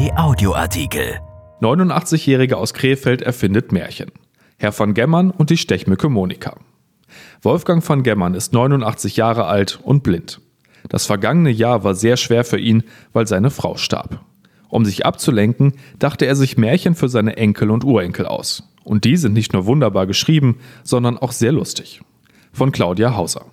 RP Audioartikel. 89-Jährige aus Krefeld erfindet Märchen. Herr von Gemmern und die Stechmücke Monika. Wolfgang von Gemmern ist 89 Jahre alt und blind. Das vergangene Jahr war sehr schwer für ihn, weil seine Frau starb. Um sich abzulenken, dachte er sich Märchen für seine Enkel und Urenkel aus. Und die sind nicht nur wunderbar geschrieben, sondern auch sehr lustig. Von Claudia Hauser.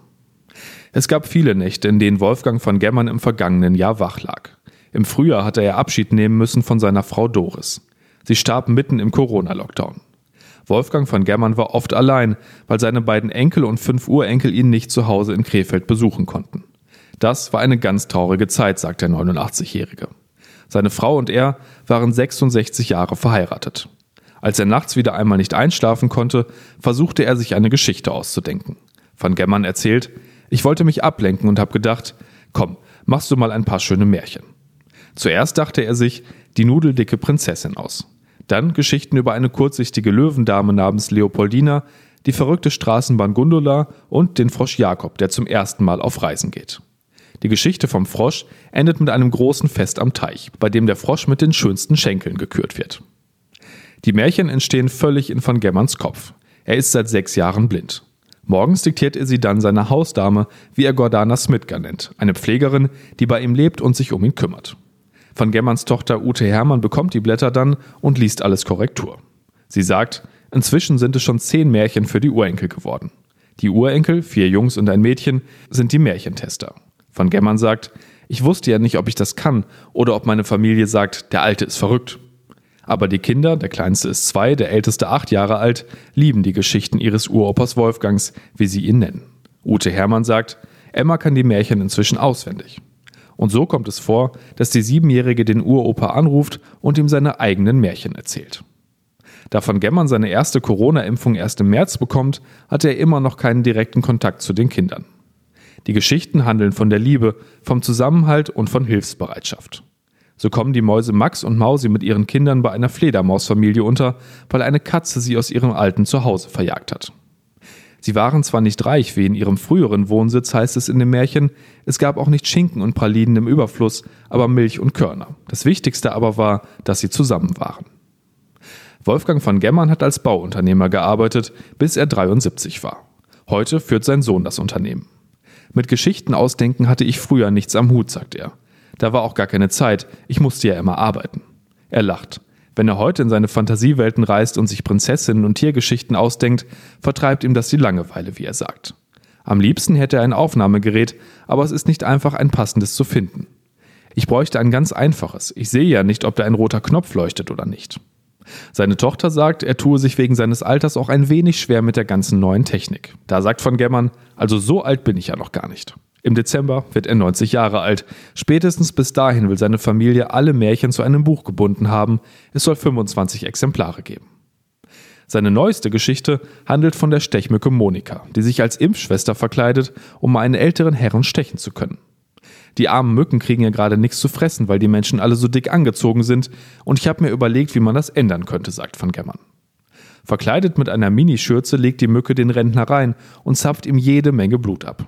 Es gab viele Nächte, in denen Wolfgang von Gemmern im vergangenen Jahr wach lag. Im Frühjahr hatte er Abschied nehmen müssen von seiner Frau Doris. Sie starb mitten im Corona-Lockdown. Wolfgang von Gemmern war oft allein, weil seine beiden Enkel und fünf Urenkel ihn nicht zu Hause in Krefeld besuchen konnten. Das war eine ganz traurige Zeit, sagt der 89-Jährige. Seine Frau und er waren 66 Jahre verheiratet. Als er nachts wieder einmal nicht einschlafen konnte, versuchte er sich eine Geschichte auszudenken. Van Gemmern erzählt, ich wollte mich ablenken und habe gedacht, komm, machst du mal ein paar schöne Märchen. Zuerst dachte er sich die nudeldicke Prinzessin aus. Dann Geschichten über eine kurzsichtige Löwendame namens Leopoldina, die verrückte Straßenbahn Gundula und den Frosch Jakob, der zum ersten Mal auf Reisen geht. Die Geschichte vom Frosch endet mit einem großen Fest am Teich, bei dem der Frosch mit den schönsten Schenkeln gekürt wird. Die Märchen entstehen völlig in Van Gemmerns Kopf. Er ist seit sechs Jahren blind. Morgens diktiert er sie dann seiner Hausdame, wie er Gordana Smitger nennt, eine Pflegerin, die bei ihm lebt und sich um ihn kümmert. Van Gemmerns Tochter Ute Hermann bekommt die Blätter dann und liest alles Korrektur. Sie sagt, inzwischen sind es schon zehn Märchen für die Urenkel geworden. Die Urenkel, vier Jungs und ein Mädchen, sind die Märchentester. Van Gemmern sagt, ich wusste ja nicht, ob ich das kann oder ob meine Familie sagt, der Alte ist verrückt. Aber die Kinder, der kleinste ist zwei, der älteste acht Jahre alt, lieben die Geschichten ihres Uropas Wolfgangs, wie sie ihn nennen. Ute Hermann sagt, Emma kann die Märchen inzwischen auswendig. Und so kommt es vor, dass die Siebenjährige den Uropa anruft und ihm seine eigenen Märchen erzählt. Da von Gemmern seine erste Corona-Impfung erst im März bekommt, hat er immer noch keinen direkten Kontakt zu den Kindern. Die Geschichten handeln von der Liebe, vom Zusammenhalt und von Hilfsbereitschaft. So kommen die Mäuse Max und Mausi mit ihren Kindern bei einer Fledermausfamilie unter, weil eine Katze sie aus ihrem alten Zuhause verjagt hat. Sie waren zwar nicht reich wie in ihrem früheren Wohnsitz, heißt es in dem Märchen, es gab auch nicht Schinken und Pralinen im Überfluss, aber Milch und Körner. Das Wichtigste aber war, dass sie zusammen waren. Wolfgang von Gemmern hat als Bauunternehmer gearbeitet, bis er 73 war. Heute führt sein Sohn das Unternehmen. Mit Geschichten ausdenken hatte ich früher nichts am Hut, sagt er. Da war auch gar keine Zeit, ich musste ja immer arbeiten. Er lacht. Wenn er heute in seine Fantasiewelten reist und sich Prinzessinnen und Tiergeschichten ausdenkt, vertreibt ihm das die Langeweile, wie er sagt. Am liebsten hätte er ein Aufnahmegerät, aber es ist nicht einfach, ein passendes zu finden. Ich bräuchte ein ganz einfaches. Ich sehe ja nicht, ob da ein roter Knopf leuchtet oder nicht. Seine Tochter sagt, er tue sich wegen seines Alters auch ein wenig schwer mit der ganzen neuen Technik. Da sagt von Gemmern, also so alt bin ich ja noch gar nicht. Im Dezember wird er 90 Jahre alt. Spätestens bis dahin will seine Familie alle Märchen zu einem Buch gebunden haben. Es soll 25 Exemplare geben. Seine neueste Geschichte handelt von der Stechmücke Monika, die sich als Impfschwester verkleidet, um einen älteren Herren stechen zu können. Die armen Mücken kriegen ja gerade nichts zu fressen, weil die Menschen alle so dick angezogen sind, und ich habe mir überlegt, wie man das ändern könnte, sagt Van Gemmern. Verkleidet mit einer Minischürze legt die Mücke den Rentner rein und zapft ihm jede Menge Blut ab.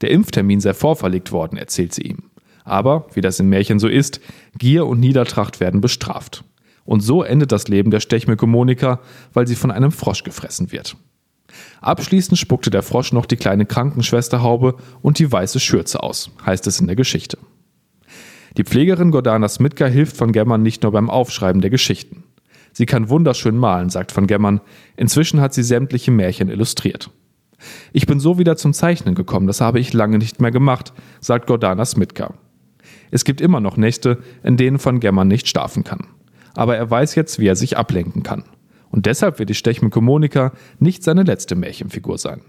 Der Impftermin sei vorverlegt worden, erzählt sie ihm. Aber, wie das in Märchen so ist, Gier und Niedertracht werden bestraft. Und so endet das Leben der Stechmücke Monika, weil sie von einem Frosch gefressen wird. Abschließend spuckte der Frosch noch die kleine Krankenschwesterhaube und die weiße Schürze aus, heißt es in der Geschichte. Die Pflegerin Gordana Smitka hilft von Gemmern nicht nur beim Aufschreiben der Geschichten. Sie kann wunderschön malen, sagt von Gemmern. Inzwischen hat sie sämtliche Märchen illustriert. Ich bin so wieder zum Zeichnen gekommen, das habe ich lange nicht mehr gemacht, sagt Gordana Smitka. Es gibt immer noch Nächte, in denen von Gemmern nicht schlafen kann. Aber er weiß jetzt, wie er sich ablenken kann. Und deshalb wird die Stechmücke Monika nicht seine letzte Märchenfigur sein.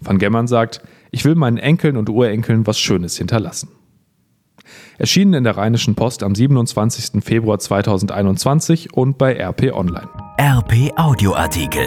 Van Gemmern sagt, ich will meinen Enkeln und Urenkeln was Schönes hinterlassen. Erschienen in der Rheinischen Post am 27. Februar 2021 und bei RP Online. RP Audioartikel.